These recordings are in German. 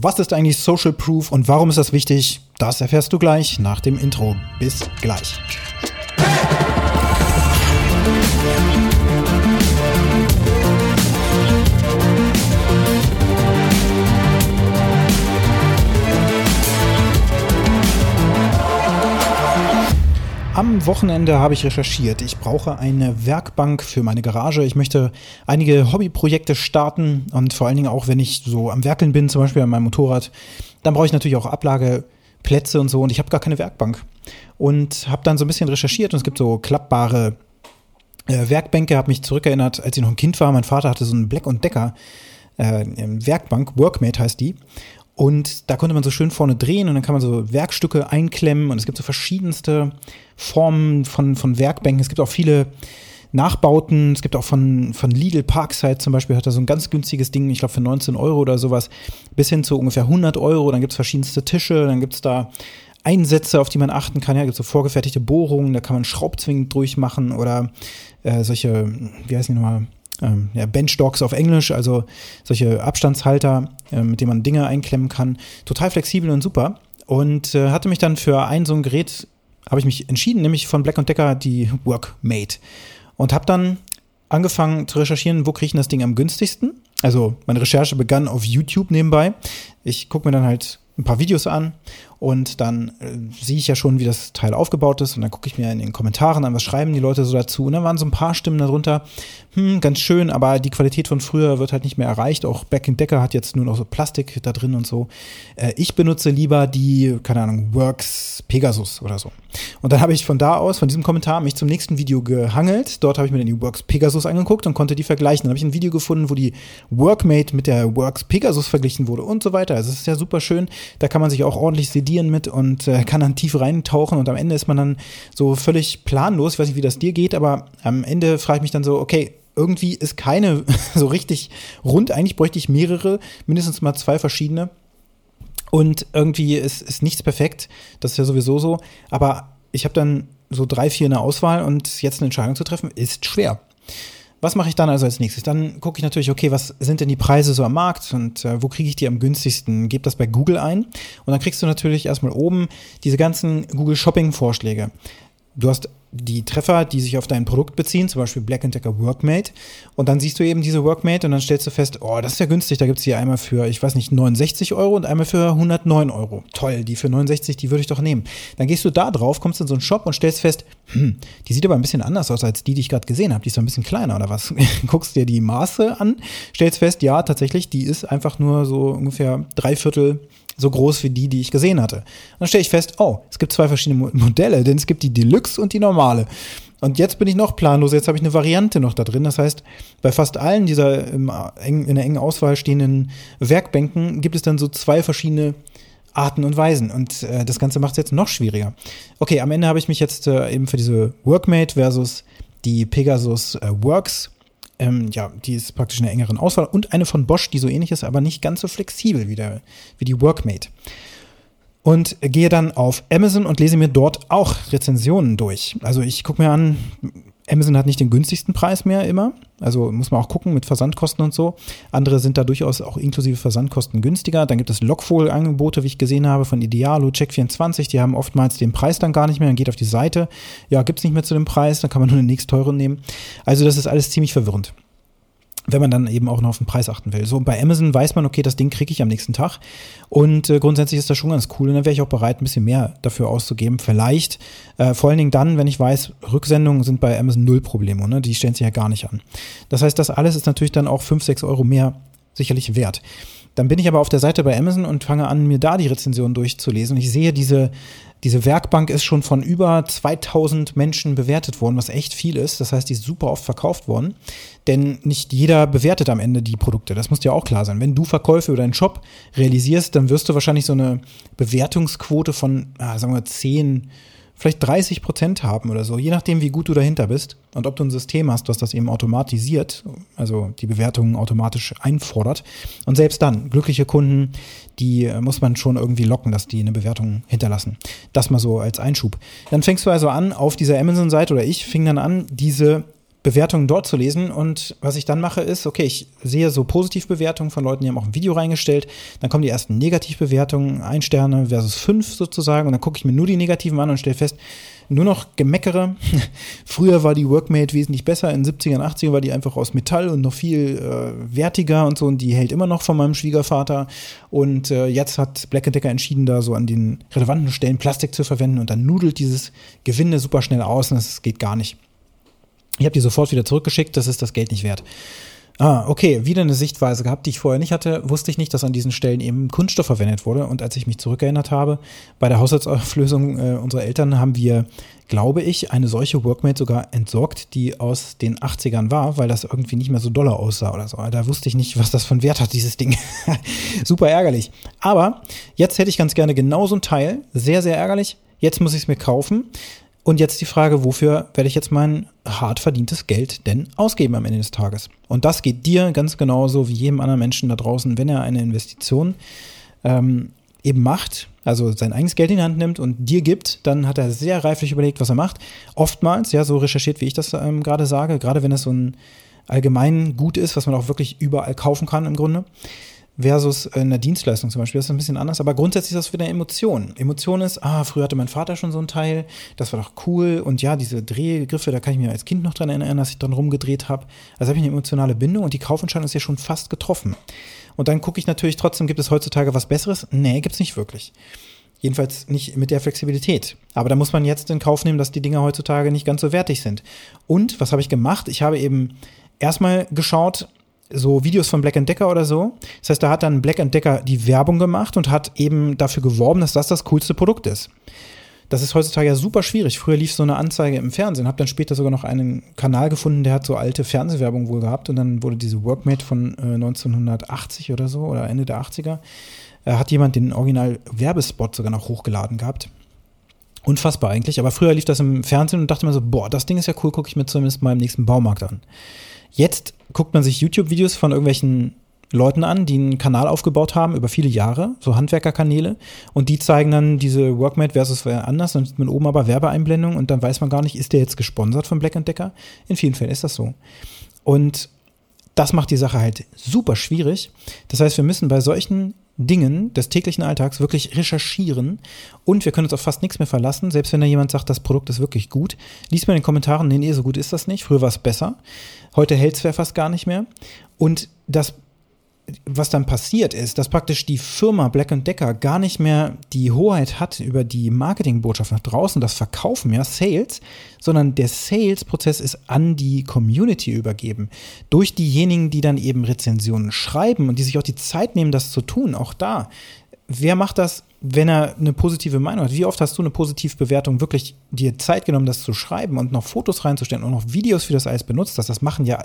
Was ist eigentlich Social Proof und warum ist das wichtig? Das erfährst du gleich nach dem Intro. Bis gleich. Am Wochenende habe ich recherchiert. Ich brauche eine Werkbank für meine Garage. Ich möchte einige Hobbyprojekte starten und vor allen Dingen auch, wenn ich so am Werkeln bin, zum Beispiel an meinem Motorrad, dann brauche ich natürlich auch Ablageplätze und so und ich habe gar keine Werkbank. Und habe dann so ein bisschen recherchiert und es gibt so klappbare äh, Werkbänke, habe mich zurückerinnert, als ich noch ein Kind war. Mein Vater hatte so einen Black Decker äh, Werkbank, Workmate heißt die. Und da konnte man so schön vorne drehen und dann kann man so Werkstücke einklemmen und es gibt so verschiedenste Formen von, von Werkbänken. Es gibt auch viele Nachbauten. Es gibt auch von, von Lidl Parkside zum Beispiel, hat er so ein ganz günstiges Ding, ich glaube für 19 Euro oder sowas, bis hin zu ungefähr 100 Euro. Dann gibt es verschiedenste Tische, dann gibt es da Einsätze, auf die man achten kann. Ja, gibt so vorgefertigte Bohrungen, da kann man Schraubzwingen durchmachen oder äh, solche, wie heißen die nochmal? Ähm, ja, Benchdogs auf Englisch, also solche Abstandshalter, äh, mit denen man Dinge einklemmen kann. Total flexibel und super. Und äh, hatte mich dann für ein so ein Gerät, habe ich mich entschieden, nämlich von Black Decker die Workmate. Und habe dann angefangen zu recherchieren, wo kriege ich das Ding am günstigsten. Also meine Recherche begann auf YouTube nebenbei. Ich gucke mir dann halt ein paar Videos an und dann äh, sehe ich ja schon, wie das Teil aufgebaut ist und dann gucke ich mir in den Kommentaren an, was schreiben die Leute so dazu und dann waren so ein paar Stimmen darunter, hm, ganz schön, aber die Qualität von früher wird halt nicht mehr erreicht, auch Back Decker hat jetzt nur noch so Plastik da drin und so. Äh, ich benutze lieber die, keine Ahnung, Works Pegasus oder so. Und dann habe ich von da aus, von diesem Kommentar, mich zum nächsten Video gehangelt, dort habe ich mir die Works Pegasus angeguckt und konnte die vergleichen. Dann habe ich ein Video gefunden, wo die Workmate mit der Works Pegasus verglichen wurde und so weiter. Also es ist ja super schön, da kann man sich auch ordentlich sedieren mit und äh, kann dann tief reintauchen und am Ende ist man dann so völlig planlos. Ich weiß nicht, wie das dir geht, aber am Ende frage ich mich dann so, okay, irgendwie ist keine so richtig rund. Eigentlich bräuchte ich mehrere, mindestens mal zwei verschiedene. Und irgendwie ist, ist nichts perfekt. Das ist ja sowieso so. Aber ich habe dann so drei, vier in der Auswahl und jetzt eine Entscheidung zu treffen, ist schwer. Was mache ich dann also als nächstes? Dann gucke ich natürlich, okay, was sind denn die Preise so am Markt und äh, wo kriege ich die am günstigsten? Gebe das bei Google ein und dann kriegst du natürlich erstmal oben diese ganzen Google Shopping Vorschläge. Du hast die Treffer, die sich auf dein Produkt beziehen, zum Beispiel Black Decker Workmate. Und dann siehst du eben diese Workmate und dann stellst du fest, oh, das ist ja günstig. Da gibt es hier einmal für, ich weiß nicht, 69 Euro und einmal für 109 Euro. Toll, die für 69, die würde ich doch nehmen. Dann gehst du da drauf, kommst in so einen Shop und stellst fest, hm, die sieht aber ein bisschen anders aus als die, die ich gerade gesehen habe. Die ist so ein bisschen kleiner oder was? Guckst dir die Maße an, stellst fest, ja, tatsächlich, die ist einfach nur so ungefähr drei Viertel so groß wie die, die ich gesehen hatte. Und dann stelle ich fest, oh, es gibt zwei verschiedene Modelle, denn es gibt die Deluxe und die normale. Und jetzt bin ich noch planlos, jetzt habe ich eine Variante noch da drin. Das heißt, bei fast allen dieser in der engen Auswahl stehenden Werkbänken gibt es dann so zwei verschiedene Arten und Weisen. Und äh, das Ganze macht es jetzt noch schwieriger. Okay, am Ende habe ich mich jetzt äh, eben für diese Workmate versus die Pegasus äh, Works ähm, ja, die ist praktisch in einer engeren Auswahl und eine von Bosch, die so ähnlich ist, aber nicht ganz so flexibel wie, der, wie die Workmate. Und gehe dann auf Amazon und lese mir dort auch Rezensionen durch. Also ich gucke mir an, Amazon hat nicht den günstigsten Preis mehr immer. Also muss man auch gucken mit Versandkosten und so. Andere sind da durchaus auch inklusive Versandkosten günstiger. Dann gibt es Lockfohl-Angebote, wie ich gesehen habe, von Idealo, Check24. Die haben oftmals den Preis dann gar nicht mehr. Dann geht auf die Seite. Ja, gibt es nicht mehr zu dem Preis. Dann kann man nur den nächst teuren nehmen. Also das ist alles ziemlich verwirrend wenn man dann eben auch noch auf den Preis achten will. So bei Amazon weiß man, okay, das Ding kriege ich am nächsten Tag. Und äh, grundsätzlich ist das schon ganz cool. Und dann wäre ich auch bereit, ein bisschen mehr dafür auszugeben. Vielleicht, äh, vor allen Dingen dann, wenn ich weiß, Rücksendungen sind bei Amazon null Probleme. Ne? Die stellen sich ja gar nicht an. Das heißt, das alles ist natürlich dann auch 5, 6 Euro mehr sicherlich wert. Dann bin ich aber auf der Seite bei Amazon und fange an, mir da die Rezensionen durchzulesen. Und ich sehe, diese, diese Werkbank ist schon von über 2000 Menschen bewertet worden, was echt viel ist. Das heißt, die ist super oft verkauft worden. Denn nicht jeder bewertet am Ende die Produkte. Das muss dir auch klar sein. Wenn du Verkäufe über deinen Shop realisierst, dann wirst du wahrscheinlich so eine Bewertungsquote von, ah, sagen wir, 10 vielleicht 30 Prozent haben oder so, je nachdem, wie gut du dahinter bist und ob du ein System hast, was das eben automatisiert, also die Bewertungen automatisch einfordert. Und selbst dann, glückliche Kunden, die äh, muss man schon irgendwie locken, dass die eine Bewertung hinterlassen. Das mal so als Einschub. Dann fängst du also an, auf dieser Amazon-Seite oder ich fing dann an, diese Bewertungen dort zu lesen. Und was ich dann mache, ist, okay, ich sehe so Positivbewertungen von Leuten, die haben auch ein Video reingestellt. Dann kommen die ersten Negativbewertungen, ein Sterne versus fünf sozusagen. Und dann gucke ich mir nur die Negativen an und stelle fest, nur noch Gemeckere. Früher war die Workmate wesentlich besser. In den 70ern, 80ern war die einfach aus Metall und noch viel äh, wertiger und so. Und die hält immer noch von meinem Schwiegervater. Und äh, jetzt hat Black Decker entschieden, da so an den relevanten Stellen Plastik zu verwenden. Und dann nudelt dieses Gewinde super schnell aus und das geht gar nicht. Ich habe die sofort wieder zurückgeschickt, das ist das Geld nicht wert. Ah, okay, wieder eine Sichtweise gehabt, die ich vorher nicht hatte. Wusste ich nicht, dass an diesen Stellen eben Kunststoff verwendet wurde. Und als ich mich zurückerinnert habe, bei der Haushaltsauflösung äh, unserer Eltern haben wir, glaube ich, eine solche Workmate sogar entsorgt, die aus den 80ern war, weil das irgendwie nicht mehr so doller aussah oder so. Da wusste ich nicht, was das von Wert hat, dieses Ding. Super ärgerlich. Aber jetzt hätte ich ganz gerne genau so ein Teil. Sehr, sehr ärgerlich. Jetzt muss ich es mir kaufen. Und jetzt die Frage, wofür werde ich jetzt mein hart verdientes Geld denn ausgeben am Ende des Tages? Und das geht dir ganz genauso wie jedem anderen Menschen da draußen, wenn er eine Investition ähm, eben macht, also sein eigenes Geld in die Hand nimmt und dir gibt, dann hat er sehr reiflich überlegt, was er macht. Oftmals, ja, so recherchiert, wie ich das ähm, gerade sage, gerade wenn es so ein allgemein Gut ist, was man auch wirklich überall kaufen kann im Grunde versus äh, eine Dienstleistung zum Beispiel. Das ist ein bisschen anders, aber grundsätzlich ist das wieder Emotion. Emotion ist, ah, früher hatte mein Vater schon so ein Teil, das war doch cool und ja, diese Drehgriffe, da kann ich mir als Kind noch dran erinnern, dass ich dran rumgedreht habe. Also habe ich eine emotionale Bindung und die Kaufentscheidung ist ja schon fast getroffen. Und dann gucke ich natürlich trotzdem, gibt es heutzutage was Besseres? Nee, gibt es nicht wirklich. Jedenfalls nicht mit der Flexibilität. Aber da muss man jetzt in Kauf nehmen, dass die Dinger heutzutage nicht ganz so wertig sind. Und was habe ich gemacht? Ich habe eben erstmal geschaut, so Videos von Black Decker oder so. Das heißt, da hat dann Black Decker die Werbung gemacht und hat eben dafür geworben, dass das das coolste Produkt ist. Das ist heutzutage ja super schwierig. Früher lief so eine Anzeige im Fernsehen, habe dann später sogar noch einen Kanal gefunden, der hat so alte Fernsehwerbung wohl gehabt und dann wurde diese Workmate von äh, 1980 oder so oder Ende der 80er, äh, hat jemand den Original Werbespot sogar noch hochgeladen gehabt. Unfassbar eigentlich, aber früher lief das im Fernsehen und dachte mir so, boah, das Ding ist ja cool, gucke ich mir zumindest mal im nächsten Baumarkt an. Jetzt guckt man sich YouTube-Videos von irgendwelchen Leuten an, die einen Kanal aufgebaut haben über viele Jahre, so Handwerkerkanäle, und die zeigen dann diese Workmate versus wer anders, dann sieht man oben aber Werbeeinblendung und dann weiß man gar nicht, ist der jetzt gesponsert von Black Decker? In vielen Fällen ist das so. Und das macht die Sache halt super schwierig. Das heißt, wir müssen bei solchen Dingen des täglichen Alltags wirklich recherchieren und wir können uns auf fast nichts mehr verlassen. Selbst wenn da jemand sagt, das Produkt ist wirklich gut, liest man in den Kommentaren, nee, nee, so gut ist das nicht. Früher war es besser. Heute hält es fast gar nicht mehr. Und das was dann passiert ist, dass praktisch die Firma Black Decker gar nicht mehr die Hoheit hat über die Marketingbotschaft nach draußen, das Verkaufen, ja, Sales, sondern der Sales-Prozess ist an die Community übergeben. Durch diejenigen, die dann eben Rezensionen schreiben und die sich auch die Zeit nehmen, das zu tun, auch da. Wer macht das, wenn er eine positive Meinung hat? Wie oft hast du eine Positivbewertung wirklich dir Zeit genommen, das zu schreiben und noch Fotos reinzustellen und noch Videos für das alles benutzt hast? Das machen ja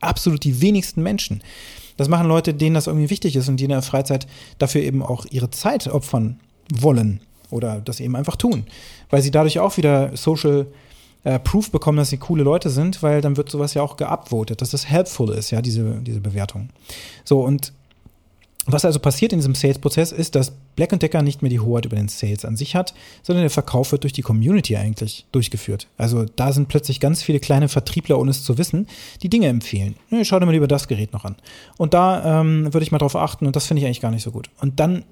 absolut die wenigsten Menschen. Das machen Leute, denen das irgendwie wichtig ist und die in der Freizeit dafür eben auch ihre Zeit opfern wollen oder das eben einfach tun, weil sie dadurch auch wieder Social äh, Proof bekommen, dass sie coole Leute sind, weil dann wird sowas ja auch geupvotet, dass das helpful ist, ja, diese, diese Bewertung. So, und was also passiert in diesem Sales-Prozess ist, dass Black Decker nicht mehr die Hoheit über den Sales an sich hat, sondern der Verkauf wird durch die Community eigentlich durchgeführt. Also da sind plötzlich ganz viele kleine Vertriebler, ohne es zu wissen, die Dinge empfehlen. Schau dir mal lieber das Gerät noch an. Und da ähm, würde ich mal drauf achten und das finde ich eigentlich gar nicht so gut. Und dann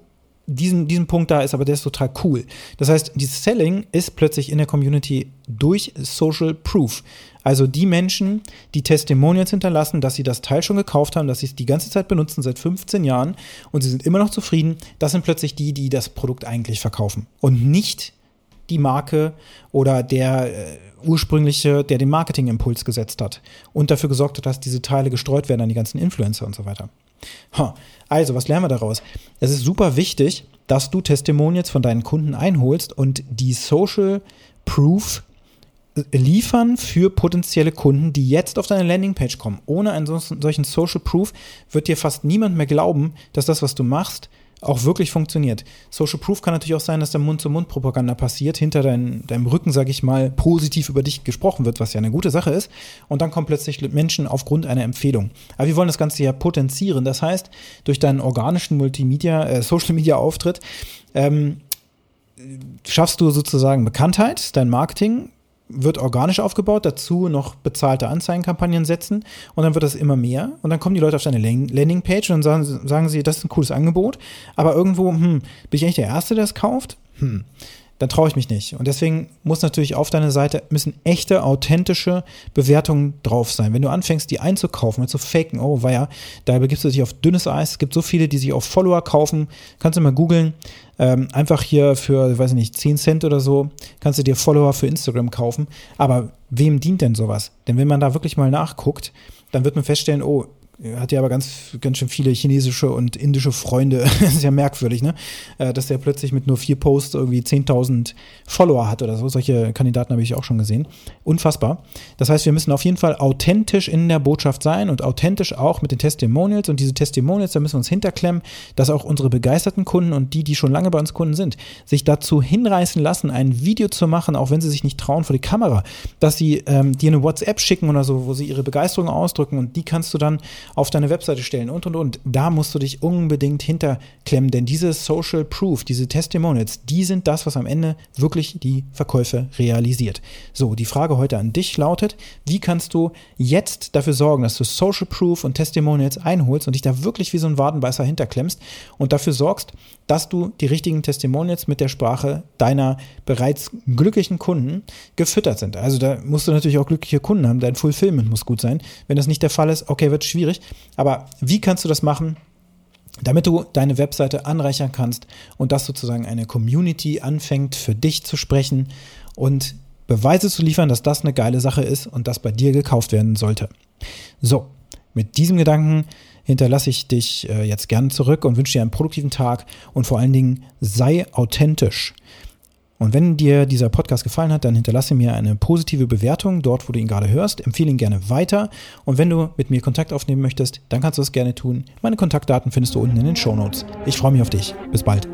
diesen, diesen Punkt da ist aber der ist total cool. Das heißt, dieses Selling ist plötzlich in der Community durch Social Proof. Also die Menschen, die Testimonials hinterlassen, dass sie das Teil schon gekauft haben, dass sie es die ganze Zeit benutzen, seit 15 Jahren und sie sind immer noch zufrieden, das sind plötzlich die, die das Produkt eigentlich verkaufen und nicht die Marke oder der äh, ursprüngliche, der den Marketingimpuls gesetzt hat und dafür gesorgt hat, dass diese Teile gestreut werden an die ganzen Influencer und so weiter. Also, was lernen wir daraus? Es ist super wichtig, dass du Testimonials von deinen Kunden einholst und die Social Proof liefern für potenzielle Kunden, die jetzt auf deine Landingpage kommen. Ohne einen solchen Social Proof wird dir fast niemand mehr glauben, dass das, was du machst, auch wirklich funktioniert. Social Proof kann natürlich auch sein, dass da Mund-zu-Mund-Propaganda passiert, hinter dein, deinem Rücken, sage ich mal, positiv über dich gesprochen wird, was ja eine gute Sache ist. Und dann kommen plötzlich Menschen aufgrund einer Empfehlung. Aber wir wollen das Ganze ja potenzieren. Das heißt, durch deinen organischen Multimedia, äh, Social-Media-Auftritt ähm, schaffst du sozusagen Bekanntheit, dein Marketing wird organisch aufgebaut, dazu noch bezahlte Anzeigenkampagnen setzen und dann wird das immer mehr und dann kommen die Leute auf deine Landingpage und dann sagen, sagen sie, das ist ein cooles Angebot, aber irgendwo, hm, bin ich eigentlich der Erste, der es kauft? Hm dann traue ich mich nicht. Und deswegen muss natürlich auf deiner Seite müssen echte, authentische Bewertungen drauf sein. Wenn du anfängst, die einzukaufen, mit so faken, oh, ja, da begibst du dich auf dünnes Eis. Es gibt so viele, die sich auf Follower kaufen. Kannst du mal googeln. Ähm, einfach hier für, weiß ich nicht, 10 Cent oder so, kannst du dir Follower für Instagram kaufen. Aber wem dient denn sowas? Denn wenn man da wirklich mal nachguckt, dann wird man feststellen, oh, hat ja aber ganz, ganz schön viele chinesische und indische Freunde. ist ja merkwürdig, ne? Äh, dass der plötzlich mit nur vier Posts irgendwie 10.000 Follower hat oder so. Solche Kandidaten habe ich auch schon gesehen. Unfassbar. Das heißt, wir müssen auf jeden Fall authentisch in der Botschaft sein und authentisch auch mit den Testimonials. Und diese Testimonials, da müssen wir uns hinterklemmen, dass auch unsere begeisterten Kunden und die, die schon lange bei uns Kunden sind, sich dazu hinreißen lassen, ein Video zu machen, auch wenn sie sich nicht trauen vor die Kamera, dass sie ähm, dir eine WhatsApp schicken oder so, wo sie ihre Begeisterung ausdrücken und die kannst du dann auf deine Webseite stellen und und und. Da musst du dich unbedingt hinterklemmen, denn diese Social Proof, diese Testimonials, die sind das, was am Ende wirklich die Verkäufe realisiert. So, die Frage heute an dich lautet, wie kannst du jetzt dafür sorgen, dass du Social Proof und Testimonials einholst und dich da wirklich wie so ein Wadenbeißer hinterklemmst und dafür sorgst, dass du die richtigen Testimonials mit der Sprache deiner bereits glücklichen Kunden gefüttert sind. Also da musst du natürlich auch glückliche Kunden haben, dein Fulfillment muss gut sein. Wenn das nicht der Fall ist, okay, wird schwierig. Aber wie kannst du das machen? damit du deine Webseite anreichern kannst und dass sozusagen eine Community anfängt für dich zu sprechen und Beweise zu liefern, dass das eine geile Sache ist und das bei dir gekauft werden sollte. So, mit diesem Gedanken hinterlasse ich dich äh, jetzt gern zurück und wünsche dir einen produktiven Tag und vor allen Dingen sei authentisch. Und wenn dir dieser Podcast gefallen hat, dann hinterlasse mir eine positive Bewertung dort, wo du ihn gerade hörst. Empfehle ihn gerne weiter. Und wenn du mit mir Kontakt aufnehmen möchtest, dann kannst du es gerne tun. Meine Kontaktdaten findest du unten in den Show Notes. Ich freue mich auf dich. Bis bald.